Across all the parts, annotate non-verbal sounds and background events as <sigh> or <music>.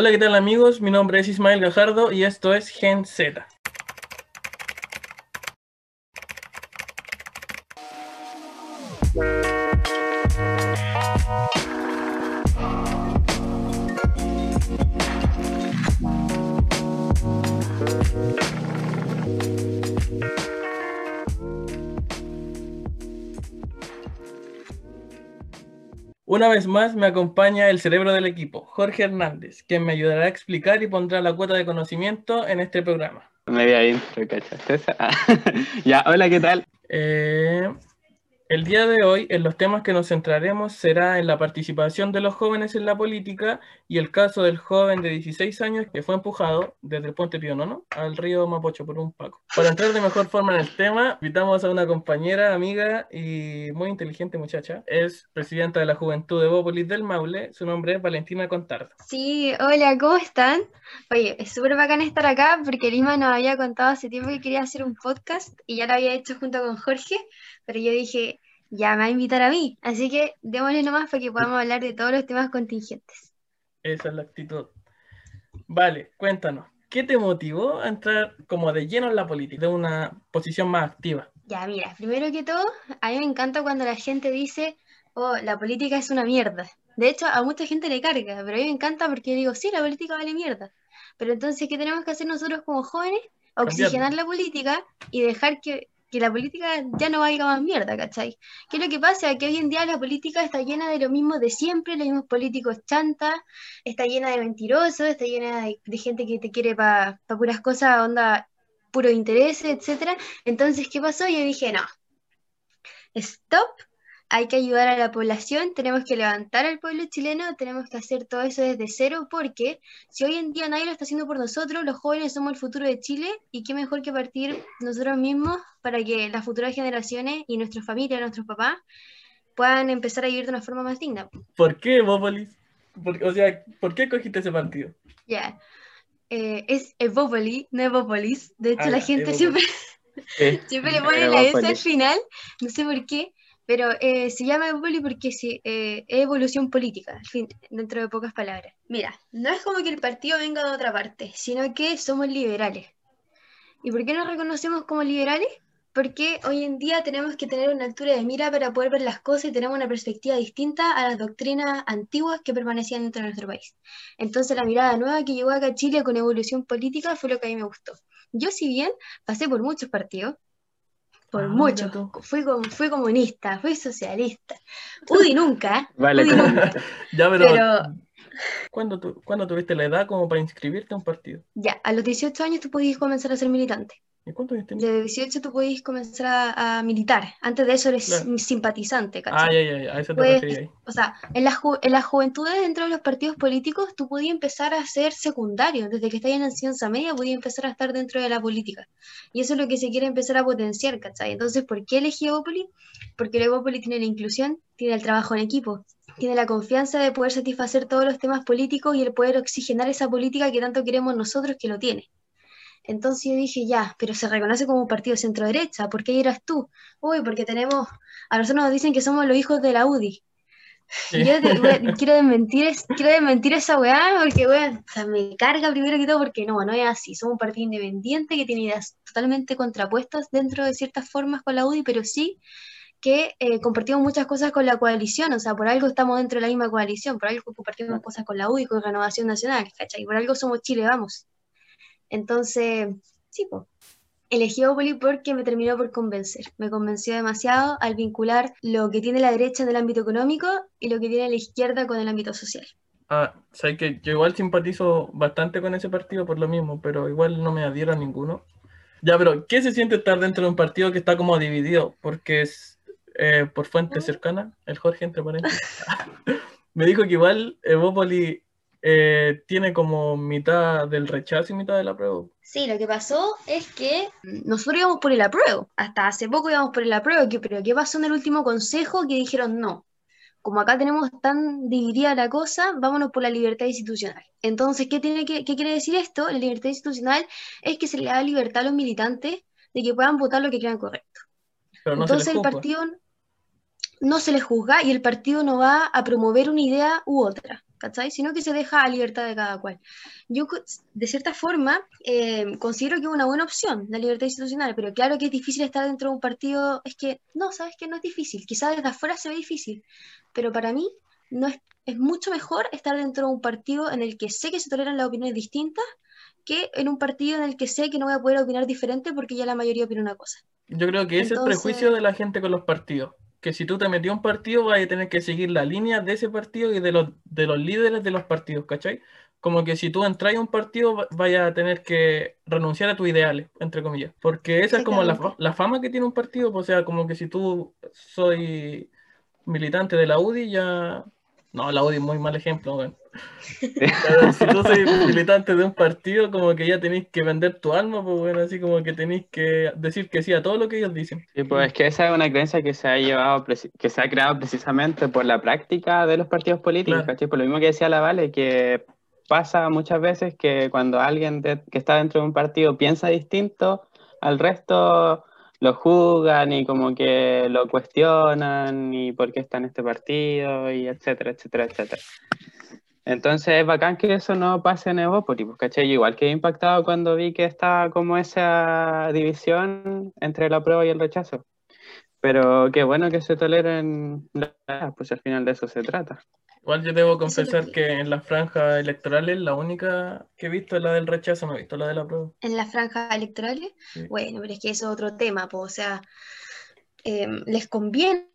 Hola, ¿qué tal amigos? Mi nombre es Ismael Gajardo y esto es Gen Z. Una vez más me acompaña el cerebro del equipo, Jorge Hernández, quien me ayudará a explicar y pondrá la cuota de conocimiento en este programa. Media intro, ¿cachaste? Ah, <laughs> ya, hola, ¿qué tal? Eh, el día de hoy, en los temas que nos centraremos será en la participación de los jóvenes en la política y el caso del joven de 16 años que fue empujado desde el puente Pío Nono al río Mapocho por un paco. Para entrar de mejor forma en el tema, invitamos a una compañera, amiga y muy inteligente muchacha. Es presidenta de la Juventud de Bópolis del Maule. Su nombre es Valentina Contardo. Sí, hola, ¿cómo están? Oye, es súper bacán estar acá porque Lima nos había contado hace tiempo que quería hacer un podcast y ya lo había hecho junto con Jorge pero yo dije, ya me va a invitar a mí, así que démosle nomás para que podamos hablar de todos los temas contingentes. Esa es la actitud. Vale, cuéntanos, ¿qué te motivó a entrar como de lleno en la política, de una posición más activa? Ya, mira, primero que todo, a mí me encanta cuando la gente dice, oh, la política es una mierda. De hecho, a mucha gente le carga, pero a mí me encanta porque digo, sí, la política vale mierda. Pero entonces, ¿qué tenemos que hacer nosotros como jóvenes? Oxigenar la política y dejar que que la política ya no valga más mierda, ¿cachai? ¿Qué es lo que pasa? Que hoy en día la política está llena de lo mismo de siempre, los mismos políticos chantas, está llena de mentirosos, está llena de, gente que te quiere para pa puras cosas, onda, puro interés, etc. Entonces, ¿qué pasó? Yo dije, no, stop, hay que ayudar a la población, tenemos que levantar al pueblo chileno, tenemos que hacer todo eso desde cero, porque si hoy en día nadie lo está haciendo por nosotros, los jóvenes somos el futuro de Chile, y qué mejor que partir nosotros mismos para que las futuras generaciones y nuestras familias, nuestros papás, puedan empezar a vivir de una forma más digna. ¿Por qué Bópolis? o sea, ¿por qué cogiste ese partido? Ya, eh, es Evópolis, no Evópolis, de hecho ah, la gente siempre... <laughs> siempre le pone la S al final, no sé por qué, pero eh, se llama Evoli porque eh, es evolución política, al fin, dentro de pocas palabras. Mira, no es como que el partido venga de otra parte, sino que somos liberales. ¿Y por qué nos reconocemos como liberales? Porque hoy en día tenemos que tener una altura de mira para poder ver las cosas y tenemos una perspectiva distinta a las doctrinas antiguas que permanecían dentro de nuestro país. Entonces la mirada nueva que llegó acá a Chile con evolución política fue lo que a mí me gustó. Yo si bien pasé por muchos partidos, por ah, mucho. Fui, fui comunista, fui socialista. <laughs> UDI nunca. Vale, nunca. <laughs> ya, pero. ¿cuándo, tuviste la edad como para inscribirte a un partido? Ya, a los 18 años tú podías comenzar a ser militante. ¿Y cuánto De 18 tú podías comenzar a, militar. Antes de eso eres simpatizante, ¿cachai? Ah, ya, ya, a eso te pues, O sea, en, la en las juventudes dentro de los partidos políticos tú podías empezar a ser secundario. Desde que estás en la ciencia media podías empezar a estar dentro de la política. Y eso es lo que se quiere empezar a potenciar, ¿cachai? Entonces, ¿por qué elegí Evópoli? Porque Evópoli tiene la inclusión, tiene el trabajo en equipo, tiene la confianza de poder satisfacer todos los temas políticos y el poder oxigenar esa política que tanto queremos nosotros que lo tiene. Entonces yo dije, ya, pero se reconoce como un partido centro-derecha, ¿por qué eras tú? Uy, porque tenemos, a nosotros nos dicen que somos los hijos de la UDI. Yo <laughs> quiero, desmentir, quiero desmentir esa weá porque, weá, o sea, me carga primero que todo porque no, no es así. Somos un partido independiente que tiene ideas totalmente contrapuestas dentro de ciertas formas con la UDI, pero sí que eh, compartimos muchas cosas con la coalición, o sea, por algo estamos dentro de la misma coalición, por algo compartimos cosas con la UDI, con Renovación Nacional, ¿cachai? Por algo somos Chile, vamos. Entonces, sí, pues, elegí Opoli porque me terminó por convencer. Me convenció demasiado al vincular lo que tiene la derecha en el ámbito económico y lo que tiene la izquierda con el ámbito social. Ah, sé que yo igual simpatizo bastante con ese partido por lo mismo, pero igual no me adhiero a ninguno. Ya, pero ¿qué se siente estar dentro de un partido que está como dividido? Porque es eh, por fuente cercana, el Jorge entre paréntesis, <laughs> me dijo que igual Evópoli eh, tiene como mitad del rechazo y mitad del apruebo. Sí, lo que pasó es que nosotros íbamos por el apruebo. Hasta hace poco íbamos por el apruebo, pero ¿qué pasó en el último consejo? Que dijeron no. Como acá tenemos tan dividida la cosa, vámonos por la libertad institucional. Entonces, ¿qué, tiene que, qué quiere decir esto? La libertad institucional es que se le da libertad a los militantes de que puedan votar lo que crean correcto. Entonces el partido no se les juzga y el partido no va a promover una idea u otra ¿cachai? Sino que se deja a libertad de cada cual. Yo, de cierta forma, eh, considero que es una buena opción la libertad institucional, pero claro que es difícil estar dentro de un partido, es que, no, sabes que no es difícil, quizás desde afuera se ve difícil, pero para mí no es, es mucho mejor estar dentro de un partido en el que sé que se toleran las opiniones distintas que en un partido en el que sé que no voy a poder opinar diferente porque ya la mayoría opina una cosa. Yo creo que ese es el prejuicio de la gente con los partidos. Que si tú te metías a un partido, vas a tener que seguir la línea de ese partido y de los, de los líderes de los partidos, ¿cachai? Como que si tú entras a un partido, va- vayas a tener que renunciar a tus ideales, entre comillas. Porque esa es como la, la fama que tiene un partido. pues, O sea, como que si tú soy militante de la UDI, ya. No, la UDI es muy mal ejemplo. Pero si tú soy militante de un partido, como que ya tenéis que vender tu alma, pues bueno, así como que tenéis que decir que sí a todo lo que ellos dicen. Sí, pues es que esa es una creencia que se ha llevado, que se ha creado precisamente por la práctica de los partidos políticos, Claro. Por lo mismo que decía la Vale, que pasa muchas veces que cuando alguien de- que está dentro de un partido piensa distinto al resto, lo juzgan y como que lo cuestionan y por qué está en este partido y etcétera, etcétera, etcétera. Entonces es bacán que eso no pase en Evópolis, pues, ¿cachai? Yo igual que impactado cuando vi que estaba como esa división entre la prueba y el rechazo. Pero qué bueno que se toleren las, pues al final de eso se trata. Igual yo debo confesar que- en las franjas electorales la única que he visto es la del rechazo, no he visto la de la prueba. En las franjas electorales, Sí. bueno, pero es que eso es otro tema, po, o sea, em, les conviene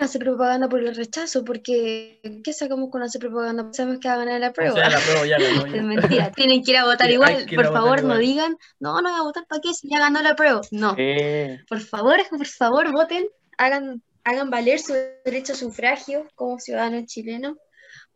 hacer propaganda por el rechazo, porque ¿qué sacamos con hacer propaganda? Sabemos que va a ganar la O prueba. sea, la prueba ya ganó. <laughs> Es mentira, tienen que ir a votar Sí, igual. Por favor, no igual. digan, no, no voy a votar para qué si ya ganó la prueba. No, por favor, por favor, voten, hagan, hagan valer su derecho a sufragio como ciudadanos chilenos,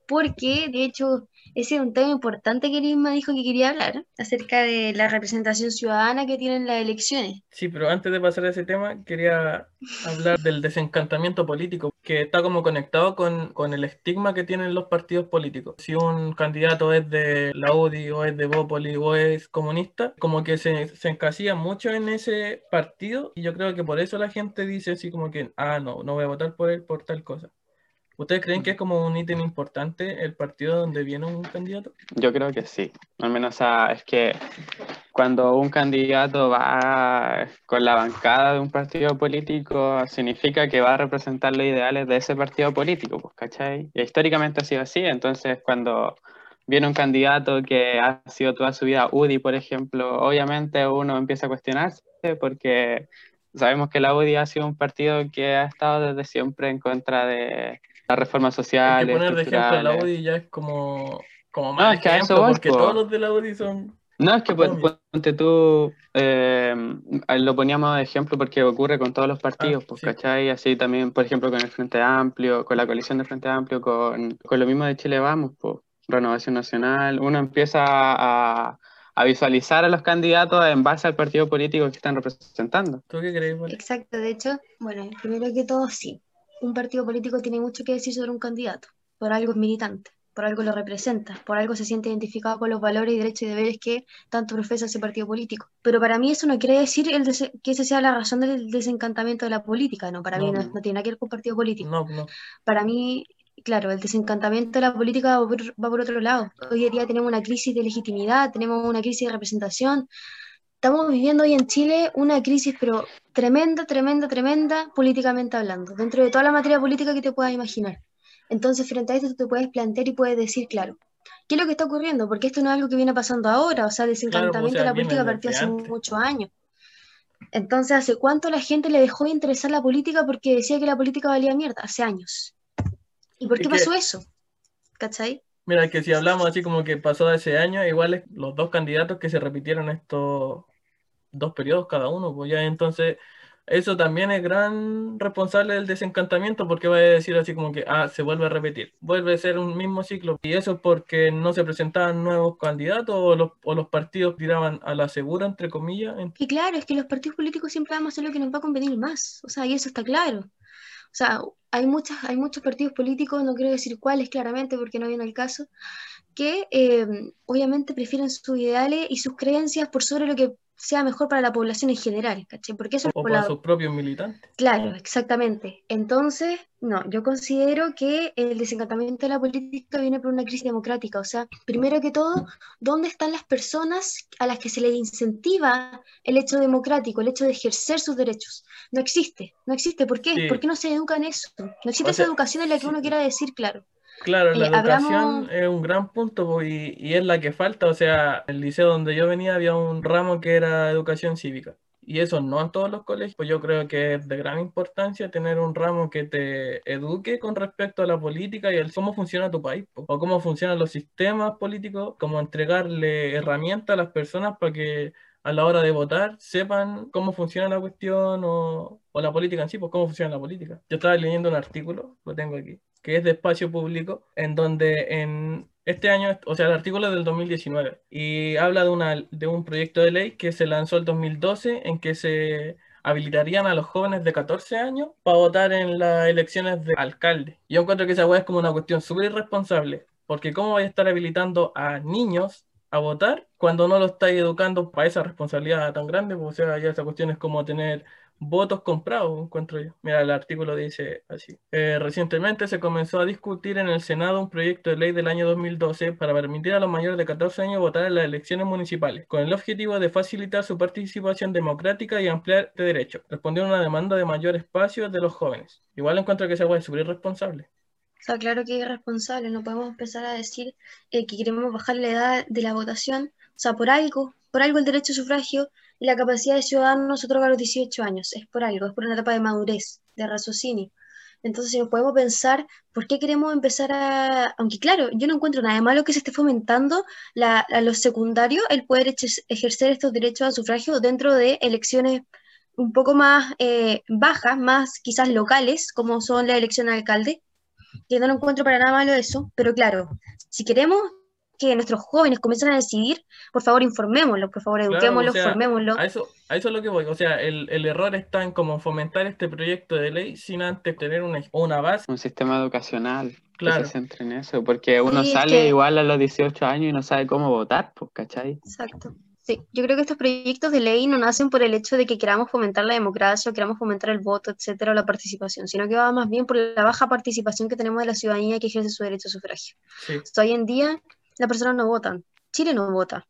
porque de hecho ese es un tema importante que Lisma dijo que quería hablar acerca de la representación ciudadana que tienen las elecciones. Sí, pero antes de pasar a ese tema, quería hablar del desencantamiento político, que está como conectado con, con el estigma que tienen los partidos políticos. Si un candidato es de la UDI o es de Bópoli o es comunista, como que se, se encasilla mucho en ese partido y yo creo que por eso la gente dice así como que, ah, no, no voy a votar por él por tal cosa. ¿Ustedes creen que es como un ítem importante el partido donde viene un candidato? yo creo que sí. Al menos, o sea, es que cuando un candidato va con la bancada de un partido político, significa que va a representar los ideales de ese partido político, pues, ¿cachai? Y históricamente ha sido así, entonces cuando viene un candidato que ha sido toda su vida UDI, por ejemplo, obviamente uno empieza a cuestionarse porque sabemos que la UDI ha sido un partido que ha estado desde siempre en contra de las reformas Es sociales, que poner de ejemplo a la. UDI ya es como, como No, es que a eso voy, porque po. todos los de la UDI son... No, es que ponte tú, eh, lo poníamos de ejemplo porque ocurre con todos los partidos, Ah, pues, sí. ¿cachai? Así también, por ejemplo, con el Frente Amplio, con la coalición del Frente Amplio, con, con lo mismo de Chile Vamos, pues, Renovación Nacional, uno empieza a, a visualizar a los candidatos en base al partido político que están representando. ¿Tú qué crees? Exacto, de hecho, bueno, primero que todo, sí, un partido político tiene mucho que decir sobre un candidato, por algo es militante, por algo lo representa, por algo se siente identificado con los valores y derechos y deberes que tanto profesa ese partido político. Pero para mí eso no quiere decir el que esa sea la razón del desencantamiento de la política, no, para mí No. tiene nada que ver con partido político. No, no. Para mí, claro, el desencantamiento de la política va por, va por otro lado. Hoy en día tenemos una crisis de legitimidad, tenemos una crisis de representación. Estamos viviendo hoy en Chile una crisis, pero tremenda, tremenda, tremenda, políticamente hablando, dentro de toda la materia política que te puedas imaginar. Entonces, frente a esto, tú te puedes plantear y puedes decir, claro, ¿qué es lo que está ocurriendo? Porque esto no es algo que viene pasando ahora, o sea, el desencantamiento de la política partió hace muchos años. Entonces, ¿hace cuánto la gente le dejó de interesar la política porque decía que la política valía mierda? Hace años. ¿Y por Es qué que- pasó eso? ¿Cachai? Mira, que si hablamos así como que pasó de ese año, igual los dos candidatos que se repitieron estos dos periodos cada uno, pues ya entonces eso también es gran responsable del desencantamiento porque va a decir así como que, ah, se vuelve a repetir, vuelve a ser un mismo ciclo. Y eso es porque no se presentaban nuevos candidatos o los, o los partidos tiraban a la segura, entre comillas. Y claro, es que los partidos políticos siempre vamos a hacer lo que nos va a convenir más. O sea, y eso está claro. O sea, hay muchas, hay muchos partidos políticos, no quiero decir cuáles claramente porque no viene al caso, que eh, obviamente prefieren sus ideales y sus creencias por sobre lo que sea mejor para la población en general, ¿cachai? Porque eso O por para la- sus propios militantes. Claro, exactamente. Entonces, no, yo considero que el desencantamiento de la política viene por una crisis democrática. O sea, primero que todo, ¿dónde están las personas a las que se les incentiva el hecho democrático, el hecho de ejercer sus derechos? No existe, no existe. ¿Por qué? Sí. ¿Por qué no se educa en eso? No existe O esa educación en la que uno quiera decir, claro. Claro, la educación hablamos- es un gran punto y, y es la que falta. O sea, el liceo donde yo venía había un ramo que era educación cívica. Y eso no en todos los colegios. Pues yo creo que es de gran importancia tener un ramo que te eduque con respecto a la política y el cómo funciona tu país, po, o cómo funcionan los sistemas políticos, cómo entregarle herramientas a las personas para que a la hora de votar sepan cómo funciona la cuestión o, o la política en sí, pues cómo funciona la política. Yo estaba leyendo un artículo, lo tengo aquí, que es de espacio público, en donde en este año, o sea, el artículo es del 2019, y habla de, una, de un proyecto de ley que se lanzó el 2012 en que se habilitarían a los jóvenes de 14 años para votar en las elecciones de alcalde. Yo encuentro que esa weá es como una cuestión súper irresponsable, porque ¿cómo vais a estar habilitando a niños a votar cuando no lo estáis educando para esa responsabilidad tan grande? Pues, o sea, ya esa cuestión es como tener votos comprados, encuentro yo. Mira, el artículo dice así. Eh, recientemente se comenzó a discutir en el Senado un proyecto de ley del año 2012 para permitir a los mayores de 14 años votar en las elecciones municipales, con el objetivo de facilitar su participación democrática y ampliar de derechos, respondiendo a una demanda de mayor espacio de los jóvenes. Igual encuentro que esa weá es súper irresponsable. O sea, claro que es irresponsable, no podemos empezar a decir eh, que queremos bajar la edad de la votación. O sea, por algo, por algo el derecho a sufragio y la capacidad de ciudadano se otorga a los 18 años. Es por algo, es por una etapa de madurez, de raciocinio. Entonces, si nos podemos pensar, ¿por qué queremos empezar a...? Aunque claro, yo no encuentro nada de malo que se esté fomentando la- a los secundarios el poder ejercer estos derechos a sufragio dentro de elecciones un poco más eh, bajas, más quizás locales, como son la elección de alcalde, que no lo encuentro para nada malo eso, pero claro, si queremos que nuestros jóvenes comiencen a decidir, por favor informémoslos, por favor Claro, eduquémoslos, o sea, formémoslos. A eso, a eso es lo que voy. O sea, el, el error está en como fomentar este proyecto de ley sin antes tener una, una base. Un sistema educacional Claro. que se centre en eso, porque uno Sí, es sale que- igual a los 18 años y no sabe cómo votar, pues, ¿cachai? Exacto. Sí, yo creo que estos proyectos de ley no nacen por el hecho de que queramos fomentar la democracia o queramos fomentar el voto, etcétera, o la participación, sino que va más bien por la baja participación que tenemos de la ciudadanía que ejerce su derecho a sufragio. Sí. Hoy en día las personas no votan, Chile no vota.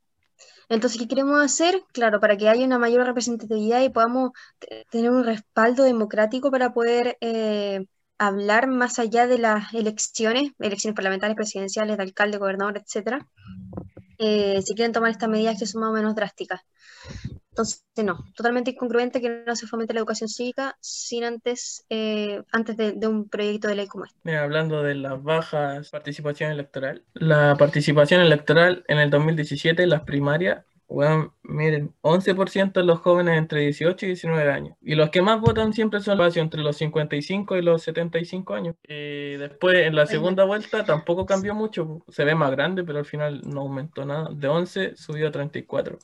Entonces, ¿qué queremos hacer? Claro, para que haya una mayor representatividad y podamos te- tener un respaldo democrático para poder eh, hablar más allá de las elecciones, elecciones parlamentarias, presidenciales, de alcalde, gobernador, etcétera, eh, si quieren tomar estas medidas que son más o menos drásticas. Entonces, no, totalmente incongruente que no se fomente la educación cívica sin antes, eh, antes de, de un proyecto de ley como este. Mira, hablando de las bajas participación electoral, la participación electoral en el 2017, las primarias, weón, miren, 11% de los jóvenes entre 18 y 19 años. Y los que más votan siempre son los entre los 55 y los 75 años. Y después, en la segunda vuelta, tampoco cambió mucho. Se ve más grande, pero al final no aumentó nada. De 11 subió a 34.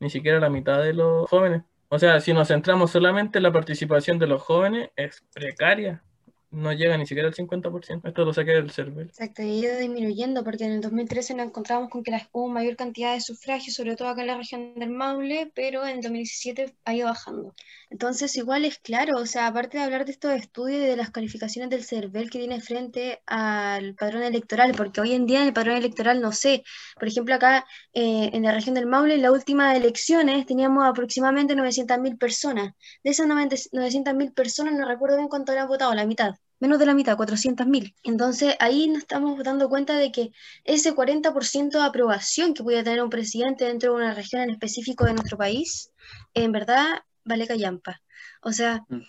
Ni siquiera la mitad de los jóvenes. O sea, si nos centramos solamente en la participación de los jóvenes, es precaria. No llega ni siquiera al 50%. Esto lo saqué del CERVEL. Exacto, y ha ido disminuyendo porque en el 2013 nos encontramos con que las- hubo mayor cantidad de sufragios, sobre todo acá en la región del Maule, pero en el 2017 ha ido bajando. Entonces, igual es claro, o sea, aparte de hablar de estos estudios y de las calificaciones del CERVEL que tiene frente al padrón electoral, porque hoy en día en el padrón electoral, no sé, por ejemplo, acá eh, en la región del Maule, en las últimas elecciones teníamos aproximadamente 900.000 personas. De esas 900.000 personas, no recuerdo bien cuánto habían votado, la mitad menos de la mitad, 400.000. Entonces ahí nos estamos dando cuenta de que ese 40% de aprobación que puede tener un presidente dentro de una región en específico de nuestro país, en verdad vale callampa. O sea, Mm.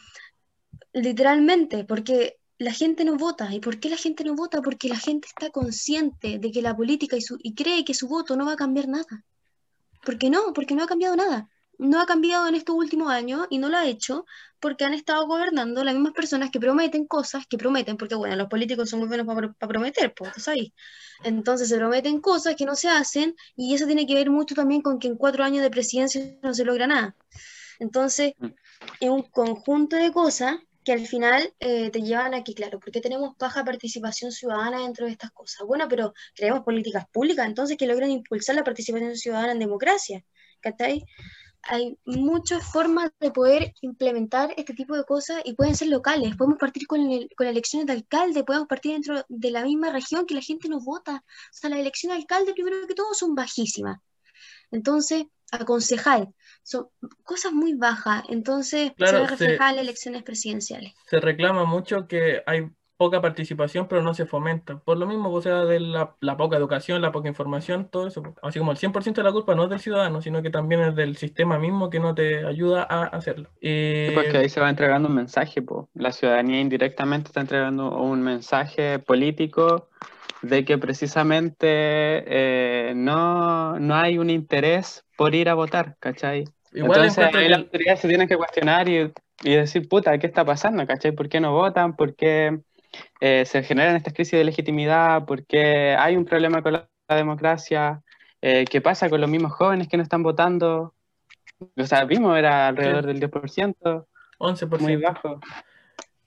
literalmente, porque la gente no vota. ¿Y por qué la gente no vota? Porque la gente está consciente de que la política y, su, y cree que su voto no va a cambiar nada. ¿Por qué no? Porque no ha cambiado nada. No ha cambiado en estos últimos años y no lo ha hecho porque han estado gobernando las mismas personas que prometen cosas, que prometen, porque bueno, los políticos son muy buenos para prometer, pues, ¿tú sabes? Entonces se prometen cosas que no se hacen y eso tiene que ver mucho también con que en cuatro años de presidencia no se logra nada. Entonces, Mm. es un conjunto de cosas que al final eh, te llevan a que, claro, ¿por qué tenemos baja participación ciudadana dentro de estas cosas? Bueno, pero creemos políticas públicas, entonces que logren impulsar la participación ciudadana en democracia, ¿cachai? Hay muchas formas de poder implementar este tipo de cosas y pueden ser locales. Podemos partir con, el- con elecciones de alcalde, podemos partir dentro de la misma región que la gente nos vota. O sea, las elecciones de alcalde, primero que todo, son bajísimas. Entonces, a concejal, son cosas muy bajas. Entonces, Claro, se ve reflejada en las elecciones presidenciales. Se reclama mucho que hay poca participación, pero no se fomenta. Por lo mismo, o sea, de la, la poca educación, la poca información, todo eso. Así como el 100% de la culpa no es del ciudadano, sino que también es del sistema mismo que no te ayuda a hacerlo. Eh, Porque ahí se va entregando un mensaje, po. La ciudadanía indirectamente está entregando un mensaje político de que precisamente eh, no, no hay un interés por ir a votar, ¿cachai? igual Entonces ahí que las autoridades se tienen que cuestionar y, y decir, puta, ¿qué está pasando? ¿Cachai? ¿Por qué no votan? ¿Por qué eh, se generan estas crisis de legitimidad? ¿Por qué hay un problema con la, la democracia? Eh, ¿qué pasa con los mismos jóvenes que no están votando? O sea, vimos, era alrededor del 10%, 11%. muy bajo.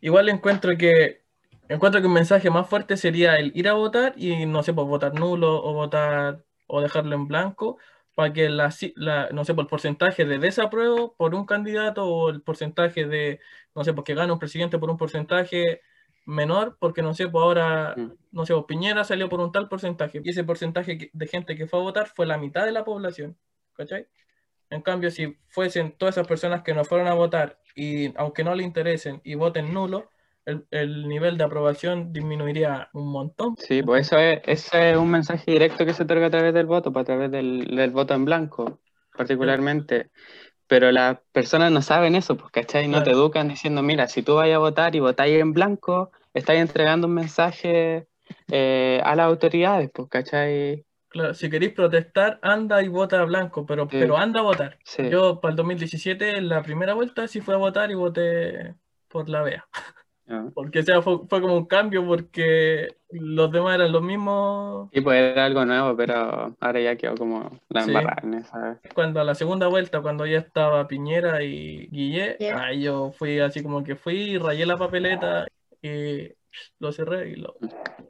Igual encuentro que encuentro que un mensaje más fuerte sería el ir a votar y no sé, pues votar nulo o votar o dejarlo en blanco para que la, la- no sé, por el porcentaje de desapruebo por un candidato o el porcentaje de, no sé, porque gana un presidente por un porcentaje menor, porque no sé, pues ahora, Mm. no sé, pues Piñera salió por un tal porcentaje y ese porcentaje de gente que fue a votar fue la mitad de la población, ¿cachai? En cambio, si fuesen todas esas personas que no fueron a votar y aunque no le interesen y voten nulo, el, el nivel de aprobación disminuiría un montón. Sí, pues eso es, ese es un mensaje directo que se otorga a través del voto, pues, a través del, del voto en blanco, particularmente. Pero las personas no saben eso, pues, ¿cachai? No te educan diciendo, mira, si tú vas a votar y votáis en blanco, estás entregando un mensaje eh, a las autoridades, pues, ¿cachai? Claro, si queréis protestar, anda y vota blanco, pero, Sí. pero anda a votar. Sí. Yo para el 2017, en la primera vuelta, sí fui a votar y voté por la BEA. <laughs> Ah. Porque o sea, fue, fue como un cambio porque los demás eran los mismos. Y pues era algo nuevo, pero ahora ya quedó como la Sí. embarrada en esa. Cuando a la segunda vuelta, cuando ya estaba Piñera y Guille, Ya. ahí yo fui así como que fui, rayé la papeleta y lo cerré y lo...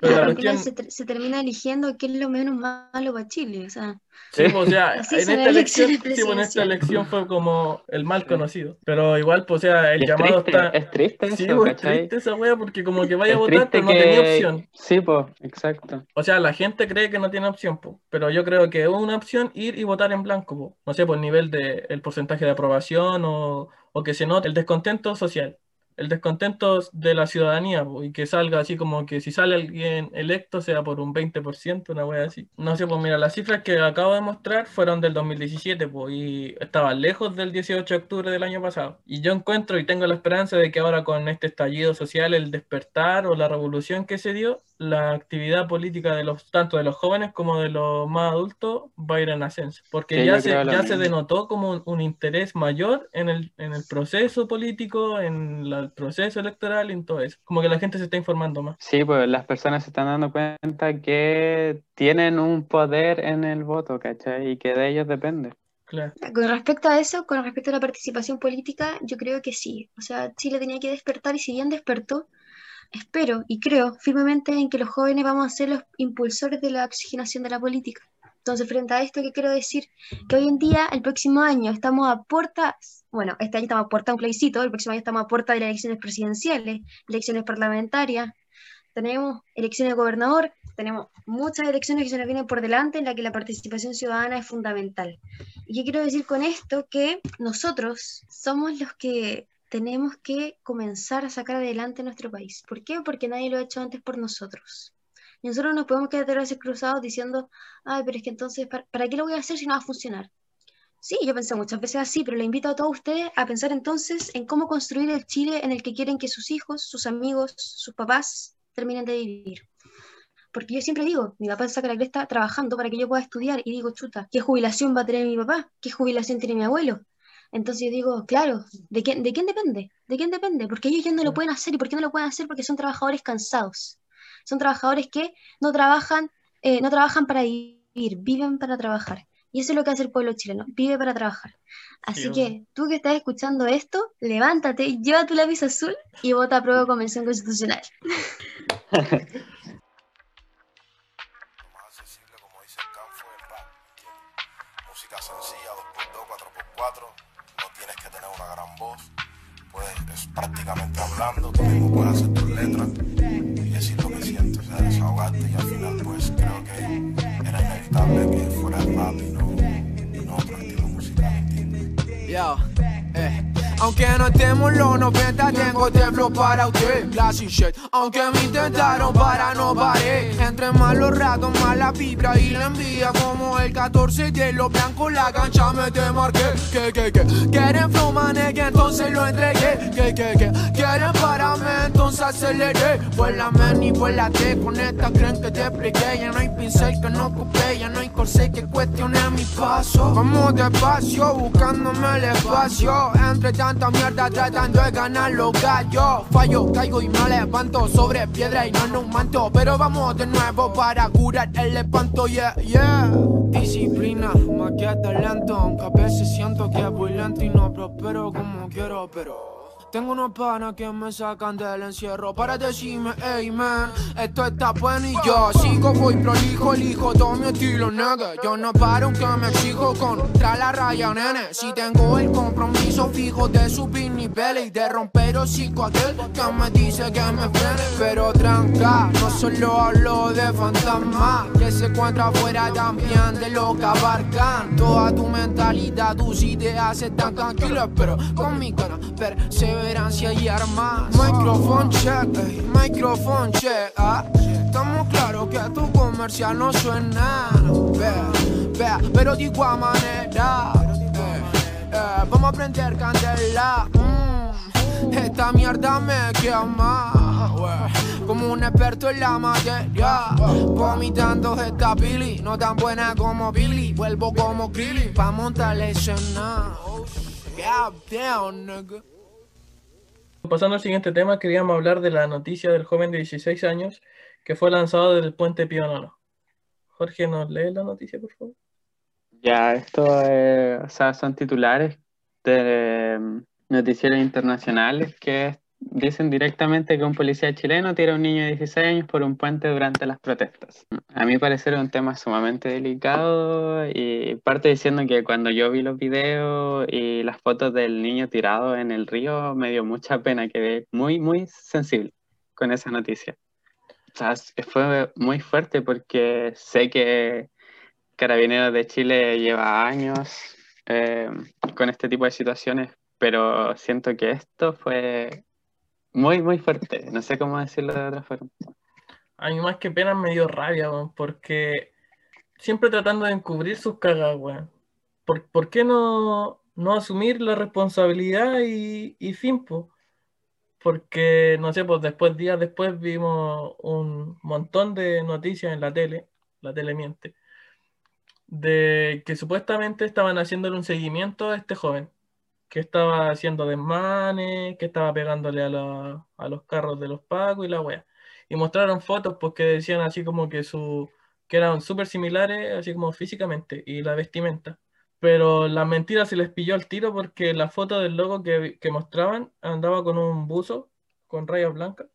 Pero la cuestión, se, ter- se termina eligiendo qué es lo menos malo para Chile. O sea, sí, pues, o sea, <laughs> en esta elección, sí, pues, en esta elección fue como el mal conocido. Pero igual, pues, o sea, el es llamado triste, está... es triste Sí, eso, pues, es ¿cachai? triste esa wea porque como que vaya a votar, pero no tenía opción. Sí, pues, exacto. O sea, la gente cree que no tiene opción, po, pero yo creo que es una opción ir y votar en blanco, po. No sé, por el nivel de el porcentaje de aprobación o, o que se note el descontento social, el descontento de la ciudadanía, po, y que salga así como que si sale alguien electo sea por un 20%, una wea así. No sé, pues mira, las cifras que acabo de mostrar fueron del 2017, pues, y estaban lejos del 18 de octubre del año pasado. Y yo encuentro y tengo la esperanza de que ahora con este estallido social, el despertar o la revolución que se dio, la actividad política de los tanto de los jóvenes como de los más adultos va a ir en ascenso, porque Sí, ya se ya se denotó como un, un interés mayor en el, en el proceso político, en la- el proceso electoral y en todo eso. Como que la gente se está informando más. Sí, pues las personas se están dando cuenta que tienen un poder en el voto, ¿cachai? Y que de ellos depende. Claro. Con respecto a eso, con respecto a la participación política, yo creo que sí. O sea, Chile tenía que despertar y si bien despertó, espero y creo firmemente en que los jóvenes vamos a ser los impulsores de la oxigenación de la política. Entonces, frente a esto, ¿qué quiero decir? Que hoy en día, el próximo año, estamos a puertas, bueno, este año estamos a puerta un plebiscito, el próximo año estamos a puerta de las elecciones presidenciales, elecciones parlamentarias, tenemos elecciones de gobernador, tenemos muchas elecciones que se nos vienen por delante en las que la participación ciudadana es fundamental. ¿Y qué quiero decir con esto? Que nosotros somos los que tenemos que comenzar a sacar adelante nuestro país. ¿Por qué? Porque nadie lo ha hecho antes por nosotros. Y nosotros nos podemos quedar de cruzados diciendo, ay, pero es que entonces, ¿para, ¿para qué lo voy a hacer si no va a funcionar? Sí, yo pensé muchas veces así, pero le invito a todos ustedes a pensar entonces en cómo construir el Chile en el que quieren que sus hijos, sus amigos, sus papás terminen de vivir. Porque yo siempre digo, mi papá saca la cresta trabajando para que yo pueda estudiar y digo, chuta, ¿qué jubilación va a tener mi papá? ¿Qué jubilación tiene mi abuelo? Entonces yo digo, claro, ¿de quién, ¿de quién depende? ¿De quién depende? Porque ellos ya no lo pueden hacer. ¿Y por qué no lo pueden hacer? Porque son trabajadores cansados. Son trabajadores que no trabajan, eh, no trabajan para vivir, viven para trabajar. Y eso es lo que hace el pueblo chileno, vive para trabajar. Así Sí, que tú que estás escuchando esto, levántate, lleva tu lápiz azul y vota a prueba de convención constitucional. Lo más accesible, como dice el campo, es el rap. ¿entiendes? música sencilla, 2x2, 4x4, no tienes que tener una gran voz, puedes, es prácticamente hablando, tú mismo puedes hacer tus letras y decir lo que sientes, o sea, desahogarte y al final pues creo que era inevitable que fuera el rap y no, no otro estilo musical. Yo, eh. Aunque no estemos los 90, tengo templo para usted. Classy shit. Aunque me intentaron para no paré. Entre más los ratos, más la vibra y la envía. Como el 14 de los la cancha me te marqué. Que, que, que. Quieren flow, que entonces lo entregué. Que, que, que. Quieren pararme, entonces aceleré. Pues la men pues. Con esta creen que te expliqué. Ya no hay pincel que no ocupé. Ya no hay corset que cuestione mi paso. Vamos despacio, buscándome el espacio. Entre tanta mierda tratando de ganar los gallos. Fallo, caigo y me levanto sobre piedra y no en un manto. Pero vamos de nuevo para curar el espanto, yeah, yeah. Disciplina, más que talento. Aunque a veces siento que voy lento y no prospero como quiero, pero. Tengo unos panas que me sacan del encierro para decirme, hey man, esto está bueno y yo sigo, voy prolijo, elijo todo mi estilo, nigga. Yo no paro aunque me exijo contra la raya, nene. Si tengo el compromiso fijo de subir niveles y de romper hocico aquel que me dice que me frene. Pero tranca, no solo hablo de fantasma, que se encuentra afuera también de lo que abarcan. Toda tu mentalidad, tus ideas están tranquilas, pero con mi cara perseverancia y armas. Microphone check, microphone check. ah. Estamos claros que tu comercial no suena. Vea, vea, pero de igual manera. eh, eh, vamos a aprender candela. <laughs> Esta mierda me quema. Como un experto en la materia. Vomitando esta pili. No tan buena como Billy. Vuelvo como Krillin. Pa' montar la escena. God damn, nigga. Pasando al siguiente tema, queríamos hablar de la noticia del joven de 16 años que fue lanzado del puente Pío Nono. Jorge, ¿nos lee la noticia, por favor? Ya, esto eh, o sea, son titulares de noticieros internacionales que dicen directamente que un policía chileno tira a un niño de 16 años por un puente durante las protestas. A mi parecer es un tema sumamente delicado y parte diciendo que cuando yo vi los videos y las fotos del niño tirado en el río me dio mucha pena, quedé muy, muy sensible con esa noticia. O sea, fue muy fuerte porque sé que Carabineros de Chile lleva años eh, con este tipo de situaciones, pero siento que esto fue muy, muy fuerte. No sé cómo decirlo de otra forma. A mí más que pena me dio rabia, porque siempre tratando de encubrir sus cagas, weón. ¿Por, por qué no, no asumir la responsabilidad y, y fin, po? Porque, no sé, pues después, días después, vimos un montón de noticias en la tele, la tele miente, de que supuestamente estaban haciéndole un seguimiento a este joven, que estaba haciendo desmanes, que estaba pegándole a, la- a los carros de los pacos y la wea. Y mostraron fotos pues, que decían así como que su que eran súper similares, así como físicamente, y la vestimenta. Pero la mentira se les pilló al tiro porque la foto del logo que, que mostraban andaba con un buzo con rayas blancas.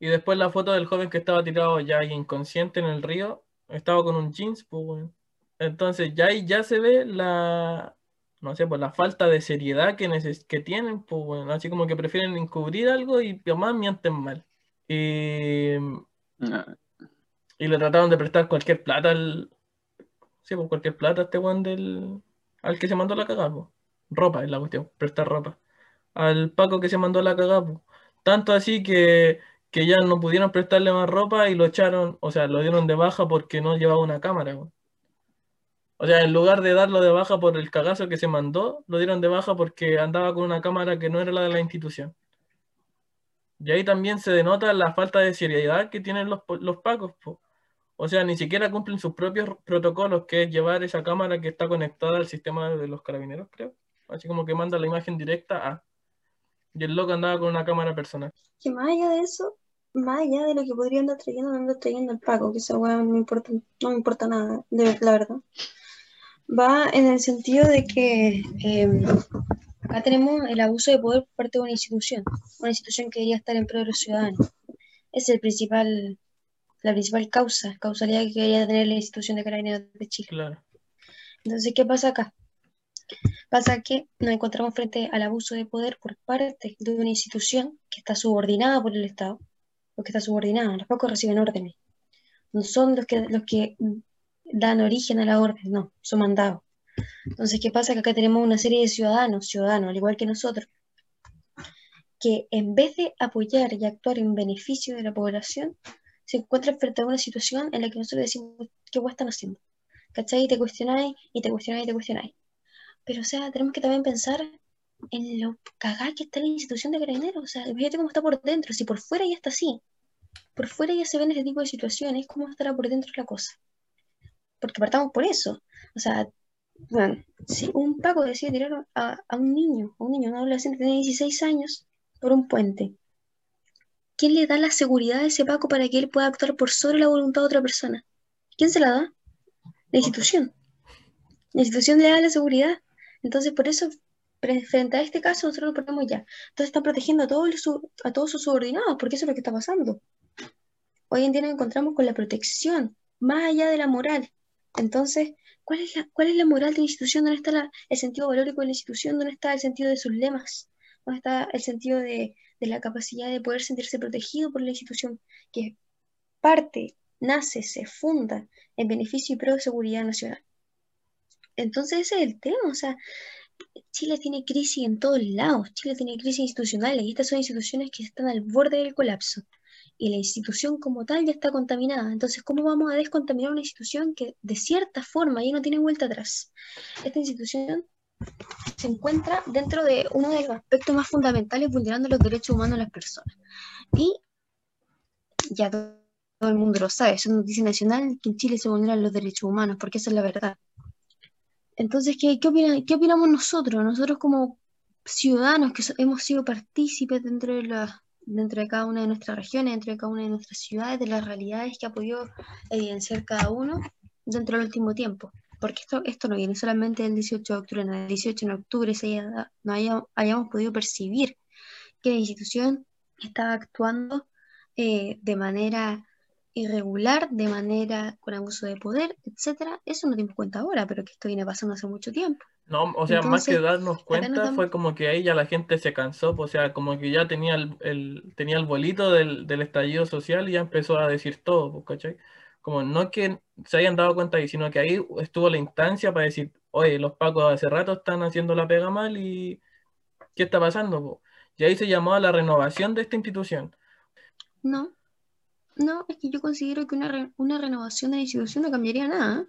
Y después la foto del joven que estaba tirado ya inconsciente en el río, estaba con un jeans, pues, weón. Entonces ya ahí ya se ve la, no sé, pues la falta de seriedad que, neces- que tienen, pues bueno, así como que prefieren encubrir algo y además mienten mal. Y, y le trataron de prestar cualquier plata al, sí, pues cualquier plata a este weón del, al que se mandó la cagada, pues. Ropa es la cuestión, prestar ropa. Al Paco que se mandó la cagada, pues. Tanto así que, que ya no pudieron prestarle más ropa y lo echaron, o sea, lo dieron de baja porque no llevaba una cámara, weón. O sea, en lugar de darlo de baja por el cagazo que se mandó, lo dieron de baja porque andaba con una cámara que no era la de la institución. Y ahí también se denota la falta de seriedad que tienen los, los pacos. po. O sea, ni siquiera cumplen sus propios protocolos, que es llevar esa cámara que está conectada al sistema de los carabineros, creo. Así como que manda la imagen directa a... Y el loco andaba con una cámara personal. Que más allá de eso, más allá de lo que podría andar trayendo, anda trayendo el Paco, que esa weá no me importa, no me importa nada, la verdad. Va en el sentido de que eh, acá tenemos el abuso de poder por parte de una institución, una institución que debería estar en pro de los ciudadanos. Es el principal, la principal causa, causalidad que debería tener la institución de Carabineros de Chile. Claro. Entonces, ¿qué pasa acá? Pasa que nos encontramos frente al abuso de poder por parte de una institución que está subordinada por el Estado, o que está subordinada, los pocos reciben órdenes. No son los que, los que dan origen a la orden, no, son mandados. Entonces, ¿qué pasa? Que acá tenemos una serie de ciudadanos, ciudadanos, al igual que nosotros, que en vez de apoyar y actuar en beneficio de la población, se encuentran frente a una situación en la que nosotros decimos, ¿qué vos están haciendo? ¿Cachai? Y te cuestionáis, y te cuestionáis, y te cuestionáis. Pero, o sea, tenemos que también pensar en lo cagada que está la institución de carabineros. O sea, fíjate cómo está por dentro. Si por fuera ya está así, por fuera ya se ven este tipo de situaciones, ¿cómo estará por dentro la cosa? Porque partamos por eso. O sea, bueno, si un Paco decide tirar a, a un niño, a un niño, un adolescente de 16 años, por un puente, ¿quién le da la seguridad a ese Paco para que él pueda actuar por sobre la voluntad de otra persona? ¿Quién se la da? La institución. La institución le da la seguridad. Entonces, por eso, frente a este caso, nosotros lo ponemos ya. Entonces, están protegiendo a todos, a todos sus subordinados, porque eso es lo que está pasando. Hoy en día nos encontramos con la protección, más allá de la moral. Entonces, ¿cuál es la, cuál es la moral de la institución? ¿Dónde está el sentido valórico de la institución? ¿Dónde está el sentido de sus lemas? ¿Dónde está el sentido de, de la capacidad de poder sentirse protegido por la institución que parte, nace, se funda en beneficio y pro de seguridad nacional? Entonces ese es el tema, o sea, Chile tiene crisis en todos lados, Chile tiene crisis institucionales y estas son instituciones que están al borde del colapso y la institución como tal ya está contaminada. Entonces, ¿cómo vamos a descontaminar una institución que de cierta forma ya no tiene vuelta atrás? Esta institución se encuentra dentro de uno de los aspectos más fundamentales vulnerando los derechos humanos de las personas. Y ya todo el mundo lo sabe, es una noticia nacional que en Chile se vulneran los derechos humanos, porque esa es la verdad. Entonces, ¿qué, qué, opinamos nosotros? Nosotros como ciudadanos que hemos sido partícipes dentro de, la, dentro de cada una de nuestras regiones, dentro de cada una de nuestras ciudades, de las realidades que ha podido evidenciar cada uno dentro del último tiempo. Porque esto, esto no viene solamente del 18 de octubre, el 18 de octubre se no haya, hayamos podido percibir que la institución estaba actuando eh, de manera irregular, de manera con abuso de poder, etcétera, eso no dimos cuenta ahora, pero que esto viene pasando hace mucho tiempo. No, o sea, más que darnos cuenta, fue como que ahí ya la gente se cansó, pues, o sea, como que ya tenía el, el- tenía el bolito del, del estallido social y ya empezó a decir todo, pues, ¿cachai? Como no que se hayan dado cuenta ahí, sino que ahí estuvo la instancia para decir, oye, los pacos hace rato están haciendo la pega mal y ¿qué está pasando? po?". Y ahí se llamó a la renovación de esta institución. No, no, es que yo considero que una, re- una renovación de la institución no cambiaría nada. ¿eh?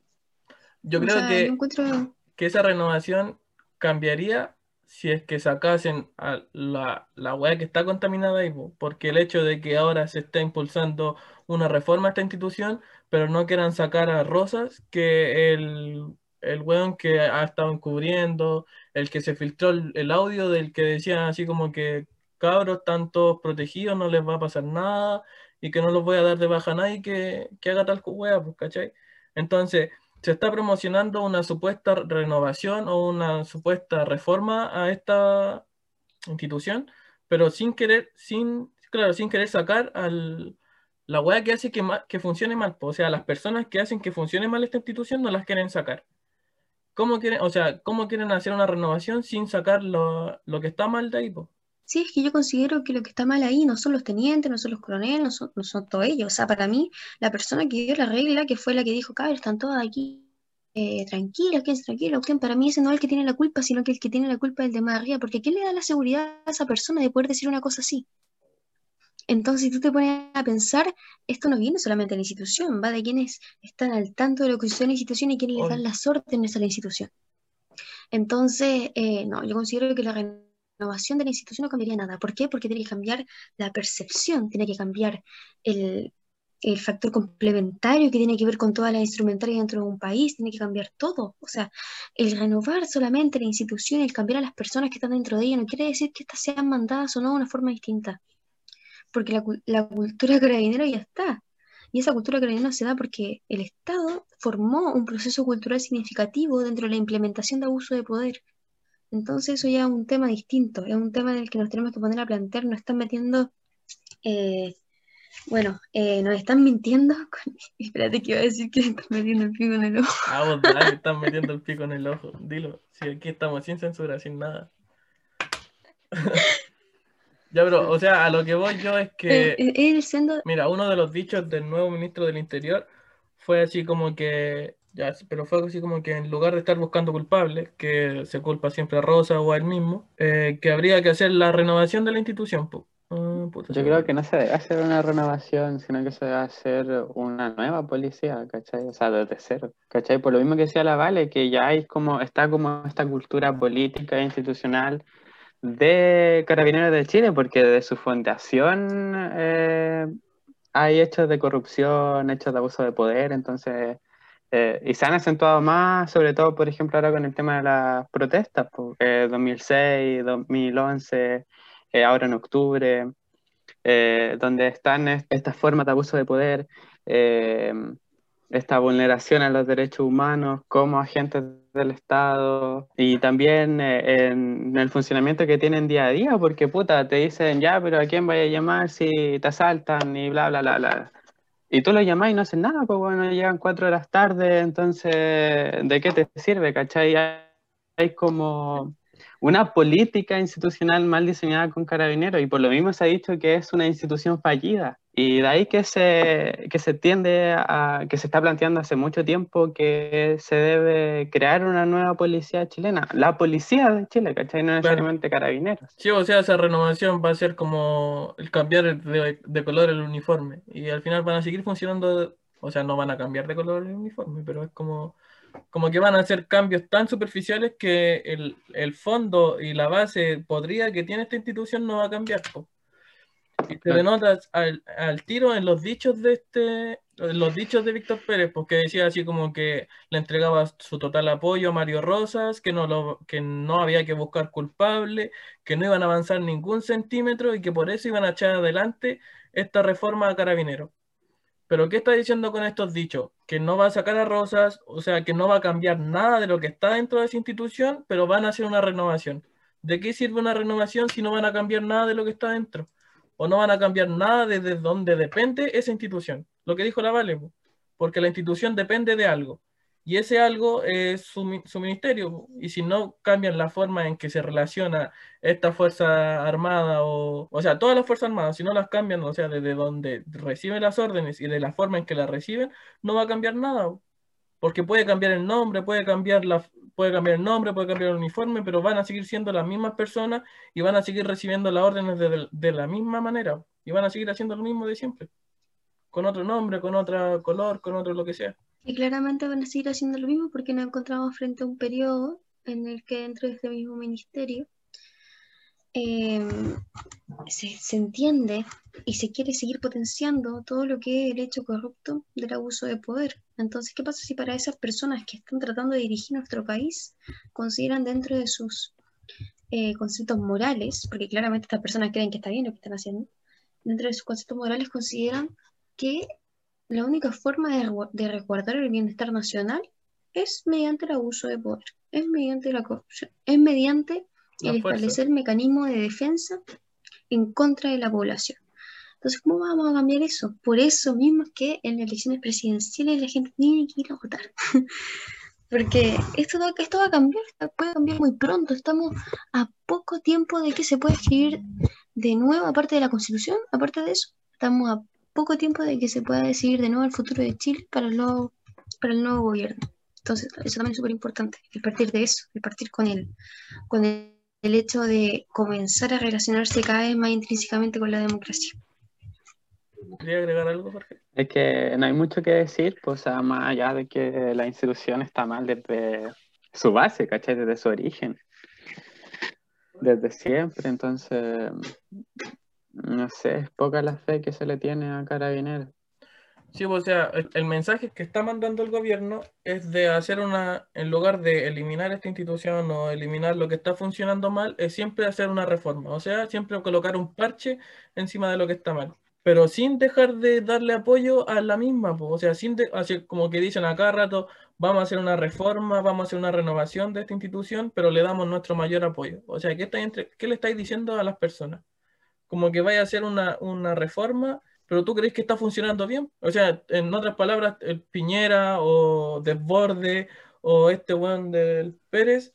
Yo O creo sea, que... yo encuentro, que esa renovación cambiaría si es que sacasen a la, la weá que está contaminada ahí, po, porque el hecho de que ahora se está impulsando una reforma a esta institución, pero no quieran sacar a Rosas, que el, el weón que ha estado encubriendo, el que se filtró el, el audio del que decía así como que cabros están todos protegidos, no les va a pasar nada y que no los voy a dar de baja a nadie que, que haga tal weá, pues, ¿cachai? Entonces, se está promocionando una supuesta renovación o una supuesta reforma a esta institución, pero sin querer, sin, claro, sin querer sacar al, la weá que hace que, que funcione mal. po. O sea, las personas que hacen que funcione mal esta institución no las quieren sacar. ¿Cómo quieren, o sea, cómo quieren hacer una renovación sin sacar lo, lo que está mal de ahí? po? Sí, es que yo considero que lo que está mal ahí no son los tenientes, no son los coroneles, no son, no son todos ellos. O sea, para mí, la persona que dio la regla, que fue la que dijo, cabros, están todos aquí eh, tranquilos, quédense tranquilos, usted, para mí ese no es el que tiene la culpa, sino que el que tiene la culpa es el de más arriba, porque ¿quién le da la seguridad a esa persona de poder decir una cosa así? Entonces, si tú te pones a pensar, esto no viene solamente de la institución, va de quienes están al tanto de lo que sucede en la institución y quienes les dan las órdenes a la institución. Entonces, eh, no, yo considero que la renovación de la institución no cambiaría nada. ¿Por qué? Porque tiene que cambiar la percepción, tiene que cambiar el, factor complementario que tiene que ver con toda la instrumentaria dentro de un país, tiene que cambiar todo. O sea, el renovar solamente la institución, el cambiar a las personas que están dentro de ella, no quiere decir que estas sean mandadas o no de una forma distinta. Porque la, la cultura carabinero ya está. Y esa cultura carabinero se da porque el Estado formó un proceso cultural significativo dentro de la implementación de abuso de poder. Entonces eso ya es un tema distinto, es un tema del que nos tenemos que poner a plantear, nos están metiendo eh, Bueno, eh, nos están mintiendo. <laughs> Con... Espérate que iba a decir que están metiendo el pico en el ojo. Ah, vos dale, están <laughs> metiendo el pico en el ojo. Dilo. Si aquí estamos sin censura, sin nada. <laughs> ya, pero, o sea, a lo que voy yo es que. Eh, eh, siendo... Mira, uno de los dichos del nuevo ministro del Interior fue así como que, ya, pero fue así como que en lugar de estar buscando culpables, que se culpa siempre a Rosa o a él mismo, eh, que habría que hacer la renovación de la institución. po. Ah, puta, Yo creo que no se debe hacer una renovación, sino que se debe hacer una nueva policía, ¿cachai? O sea, desde cero, ¿cachai? Por lo mismo que decía la Vale, que ya hay como, está como esta cultura política e institucional de Carabineros de Chile, porque de su fundación eh, hay hechos de corrupción, hechos de abuso de poder, entonces, eh, y se han acentuado más, sobre todo, por ejemplo, ahora con el tema de las protestas, eh, 2006, 2011, eh, ahora en octubre, eh, donde están est- estas formas de abuso de poder, eh, esta vulneración a los derechos humanos como agentes del Estado y también eh, en, el funcionamiento que tienen día a día, porque puta, te dicen ya, pero ¿a quién vaya a llamar si te asaltan y bla, bla, bla, bla? Y tú lo llamás y no hacen nada, pues bueno, llegan cuatro horas tarde, entonces, ¿de qué te sirve, cachai? Hay, hay como una política institucional mal diseñada con carabineros y por lo mismo se ha dicho que es una institución fallida. Y de ahí que se, que se tiende a, que se está planteando hace mucho tiempo que se debe crear una nueva policía chilena, la policía de Chile, ¿cachai? No necesariamente carabineros. Sí, o sea, esa renovación va a ser como el cambiar de, de color el uniforme. Y al final van a seguir funcionando, o sea, no van a cambiar de color el uniforme, pero es como, como que van a hacer cambios tan superficiales que el, el fondo y la base podría que tiene esta institución no va a cambiar. po. Te denotas al, al tiro en los dichos de este, en los dichos de Víctor Pérez, porque decía así como que le entregaba su total apoyo a Mario Rosas, que no lo, que no había que buscar culpable, que no iban a avanzar ningún centímetro y que por eso iban a echar adelante esta reforma a Carabineros. Pero ¿qué está diciendo con estos dichos? Que no va a sacar a Rosas, o sea, que no va a cambiar nada de lo que está dentro de esa institución, pero van a hacer una renovación. ¿De qué sirve una renovación si no van a cambiar nada de lo que está dentro? O no van a cambiar nada desde donde depende esa institución. Lo que dijo la Vale, po. porque la institución depende de algo. Y ese algo es su, su ministerio. Y si no cambian la forma en que se relaciona esta Fuerza Armada o, o sea, todas las Fuerzas Armadas, si no las cambian, o sea, desde donde reciben las órdenes y de la forma en que las reciben, no va a cambiar nada. Porque puede cambiar el nombre, puede cambiar la, puede cambiar el nombre, puede cambiar el uniforme, pero van a seguir siendo las mismas personas y van a seguir recibiendo las órdenes de, la misma manera. Y van a seguir haciendo lo mismo de siempre. Con otro nombre, con otro color, con otro lo que sea. Y claramente van a seguir haciendo lo mismo porque nos encontramos frente a un periodo en el que dentro de este mismo ministerio eh, se, se entiende y se quiere seguir potenciando todo lo que es el hecho corrupto del abuso de poder. Entonces, ¿qué pasa si para esas personas que están tratando de dirigir nuestro país consideran dentro de sus eh, conceptos morales, porque claramente estas personas creen que está bien lo que están haciendo, dentro de sus conceptos morales consideran que la única forma de, de resguardar el bienestar nacional es mediante el abuso de poder, es mediante la corrupción, es mediante Fuerza. establecer mecanismos de defensa en contra de la población. Entonces, ¿cómo vamos a cambiar eso? Por eso mismo es que en las elecciones presidenciales la gente tiene que ir a votar. <laughs> Porque esto, va- esto va a cambiar, puede cambiar muy pronto. Estamos a poco tiempo de que se pueda escribir de nuevo, aparte de la Constitución, aparte de eso, estamos a poco tiempo de que se pueda decidir de nuevo el futuro de Chile para el nuevo, para el nuevo gobierno. Entonces, eso también es súper importante, el partir de eso, el partir con el, con el, el hecho de comenzar a relacionarse cada vez más intrínsecamente con la democracia. ¿Quería agregar algo, Jorge? Es que no hay mucho que decir, pues, o sea, más allá de que la institución está mal desde su base, ¿cachai? Desde su origen. Desde siempre, entonces, no sé, es poca la fe que se le tiene a Carabineros. Sí, pues, o sea, el, mensaje que está mandando el gobierno es de hacer una, en lugar de eliminar esta institución o eliminar lo que está funcionando mal, es siempre hacer una reforma, o sea, siempre colocar un parche encima de lo que está mal, pero sin dejar de darle apoyo a la misma, pues, o sea, sin de, así como que dicen a cada rato, vamos a hacer una reforma, vamos a hacer una renovación de esta institución, pero le damos nuestro mayor apoyo. O sea, ¿qué, está entre- qué le estáis diciendo a las personas? Como que vaya a hacer una, una reforma pero tú crees que está funcionando bien. O sea, en otras palabras, el Piñera o Desborde o este weón del Pérez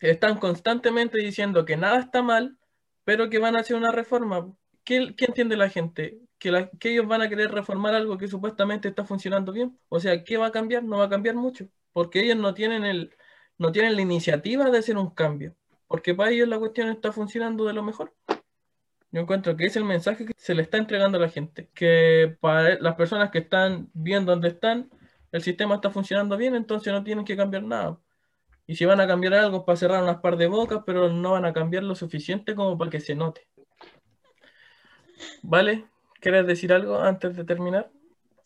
están constantemente diciendo que nada está mal, pero que van a hacer una reforma. ¿Qué, entiende la gente? ¿Que, que ellos van a querer reformar algo que supuestamente está funcionando bien. O sea, ¿qué va a cambiar? No va a cambiar mucho, porque ellos no tienen el, no tienen la iniciativa de hacer un cambio, porque para ellos la cuestión está funcionando de lo mejor. Yo encuentro que es el mensaje que se le está entregando a la gente, que para las personas que están bien donde están, el sistema está funcionando bien, entonces no tienen que cambiar nada. Y si van a cambiar algo para cerrar unas par de bocas, pero no van a cambiar lo suficiente como para que se note. ¿Vale? ¿Quieres decir algo antes de terminar?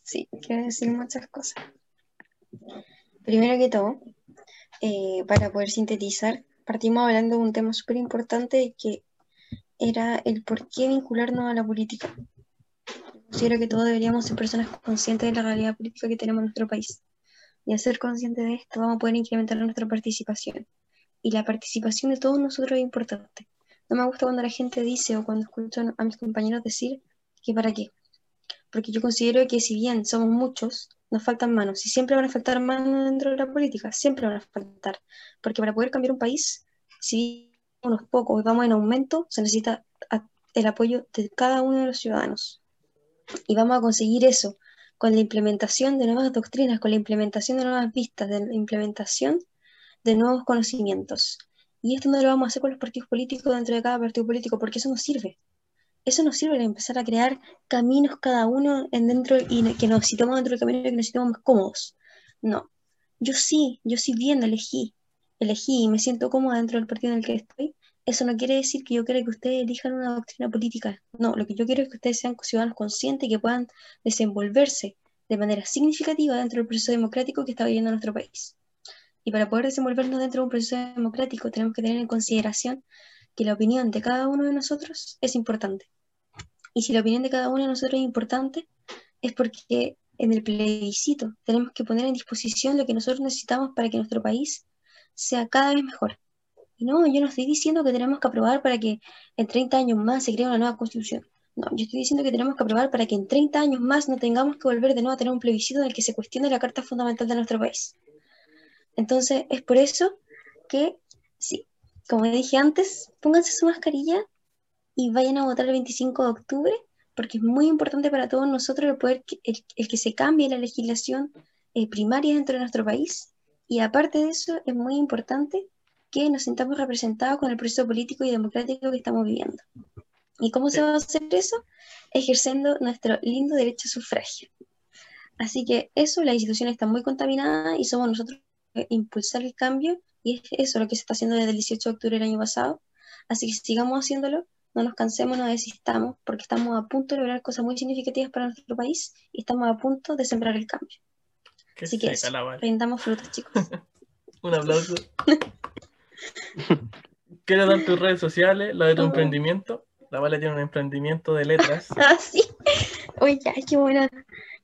Sí, quiero decir muchas cosas. Primero que todo, eh, para poder sintetizar, partimos hablando de un tema súper importante que era el por qué vincularnos a la política. Considero que todos deberíamos ser personas conscientes de la realidad política que tenemos en nuestro país. Y al ser conscientes de esto, vamos a poder incrementar nuestra participación. Y la participación de todos nosotros es importante. No me gusta cuando la gente dice o cuando escucho a mis compañeros decir que para qué. Porque yo considero que si bien somos muchos, nos faltan manos. Y siempre van a faltar manos dentro de la política, siempre van a faltar. Porque para poder cambiar un país, si unos pocos vamos en aumento, se necesita el apoyo de cada uno de los ciudadanos. Y vamos a conseguir eso con la implementación de nuevas doctrinas, con la implementación de nuevas vistas, de la implementación de nuevos conocimientos. Y esto no lo vamos a hacer con los partidos políticos dentro de cada partido político, porque eso no sirve. Eso nos sirve para empezar a crear caminos cada uno en dentro y que nos situemos dentro del camino y que nos situemos más cómodos. No. Yo sí, yo sí bien elegí, elegí y me siento cómoda dentro del partido en el que estoy. Eso no quiere decir que yo quiera que ustedes elijan una doctrina política. No, lo que yo quiero es que ustedes sean ciudadanos conscientes y que puedan desenvolverse de manera significativa dentro del proceso democrático que está viviendo nuestro país. Y para poder desenvolvernos dentro de un proceso democrático tenemos que tener en consideración que la opinión de cada uno de nosotros es importante. Y si la opinión de cada uno de nosotros es importante, es porque en el plebiscito tenemos que poner en disposición lo que nosotros necesitamos para que nuestro país sea cada vez mejor. Y no, yo no estoy diciendo que tenemos que aprobar para que en 30 años más se cree una nueva constitución. No, yo estoy diciendo que tenemos que aprobar para que en 30 años más no tengamos que volver de nuevo a tener un plebiscito en el que se cuestione la Carta Fundamental de nuestro país. Entonces, es por eso que, sí, como dije antes, pónganse su mascarilla y vayan a votar el 25 de octubre, porque es muy importante para todos nosotros el poder que, el, el que se cambie la legislación eh, primaria dentro de nuestro país. Y aparte de eso, es muy importante que nos sintamos representados con el proceso político y democrático que estamos viviendo. ¿Y cómo se va a hacer eso? Ejerciendo nuestro lindo derecho a sufragio. Así que eso, la institución está muy contaminada y somos nosotros que impulsar el cambio y es eso lo que se está haciendo desde el 18 de octubre del año pasado. Así que sigamos haciéndolo, no nos cansemos, no desistamos, porque estamos a punto de lograr cosas muy significativas para nuestro país y estamos a punto de sembrar el cambio. Que Así que eso, rindamos frutos, chicos. <laughs> Un aplauso. <laughs> ¿Quieres dar tus redes sociales, la de tu Oh. emprendimiento? La Vale tiene un emprendimiento de letras. <laughs> Ah, sí. Oye, ay, qué buena,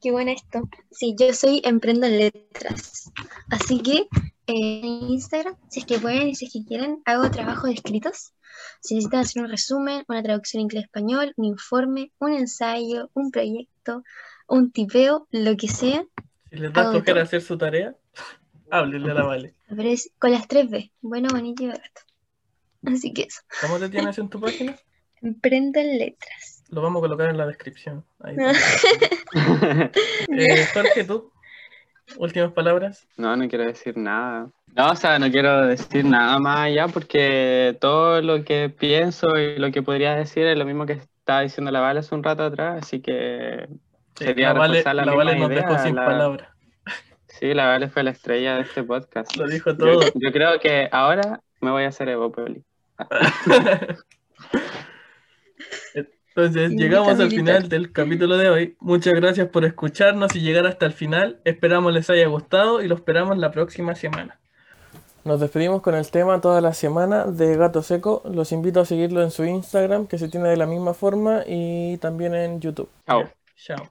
qué buena esto. Sí, yo soy Emprendo en Letras. Así que eh, en Instagram, si es que pueden y si es que quieren, hago trabajos de escritos. Si necesitan hacer un resumen, una traducción inglés-español, un informe, un ensayo, un proyecto, un tipeo, lo que sea, Si les da flojera todo. hacer su tarea, háblenle a la Vale. pero es con las tres B, bueno, bonito y barato. Así que eso, ¿Cómo te tienes en tu <laughs> página? Emprendo en Letras. Lo vamos a colocar en la descripción. Ahí <laughs> está. <laughs> Eh, Jorge, tú, últimas palabras. No, no quiero decir nada. No, o sea, no quiero decir nada más allá porque todo lo que pienso y lo que podría decir es lo mismo que estaba diciendo la Vale hace un rato atrás, así que Sería la Vale, la la Vale nos dejó sin la- palabras. sí, la Vale fue la estrella de este podcast. Lo dijo todo. yo creo que ahora me voy a hacer Evopoli. <laughs> Entonces, llegamos al final del capítulo de hoy. Muchas gracias por escucharnos y llegar hasta el final. Esperamos les haya gustado y lo esperamos la próxima semana. Nos despedimos con el tema toda la semana de Gato Seco. Los invito a seguirlo en su Instagram, que se tiene de la misma forma, y también en YouTube. Chao. Chao.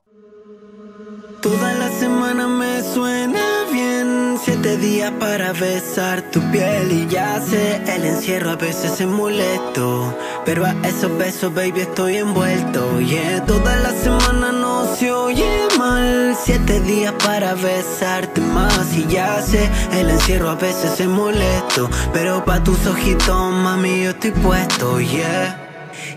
Toda la semana me suena bien. Siete días para besar tu piel y ya sé, el encierro a veces es molesto. Pero a esos besos, baby, estoy envuelto. Yeah, toda la semana no se oye mal. Siete días para besarte más y ya sé, el encierro a veces es molesto. Pero pa' tus ojitos, mami, yo estoy puesto, yeah.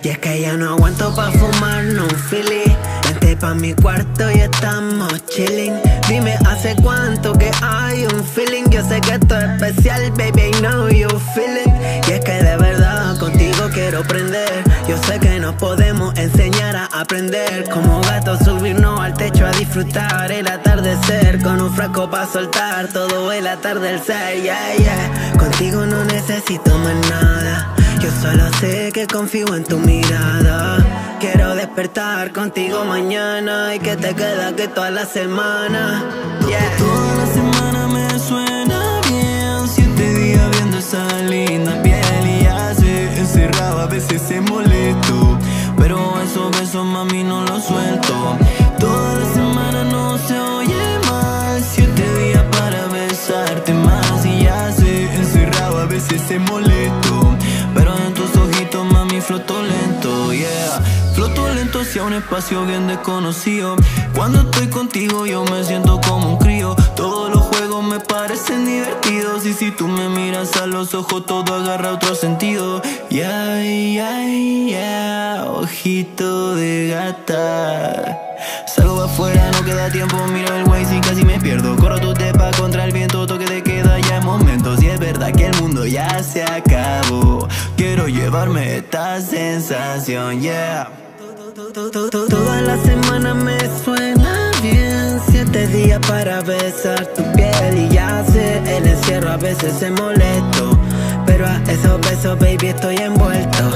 Y es que ya no aguanto pa' fumar, no feeling Vente pa' mi cuarto y estamos chilling. Dime hace cuánto que hay un feeling. Yo sé que esto es especial, baby, I know you feel it. Y es que de verdad contigo quiero prender Yo sé que nos podemos enseñar a aprender. Como gatos subirnos al techo a disfrutar. El atardecer Con un frasco pa' soltar. Todo el atardecer, yeah, yeah. Contigo no necesito más nada. Yo solo sé que confío en tu mirada. Quiero despertar contigo mañana y que te queda que toda la semana. Yeah. Toda la semana me suena bien. Siete días viendo esa linda piel y ya se encerrado, a veces se molesto. Pero esos besos, mami, no los suelto. Toda la semana no se oye mal. Siete días para besarte más y ya se encerrado, a veces se molesto. Pero en tus ojitos, mami, floto lento, yeah. Floto lento hacia un espacio bien desconocido. Cuando estoy contigo, yo me siento como un crío. Todos los juegos me parecen divertidos. Y si tú me miras a los ojos, todo agarra otro sentido. Yeah, yeah, yeah. Ojito de gata. Salgo afuera, no queda tiempo, miro el Waze y casi me pierdo Corro tu tepa contra el viento, toque de queda ya en momentos Y es verdad que el mundo ya se acabó Quiero llevarme esta sensación, yeah Toda la semana me suena bien. Siete días para besar tu piel y ya sé El encierro a veces es molesto. Pero a esos besos, baby, estoy envuelto.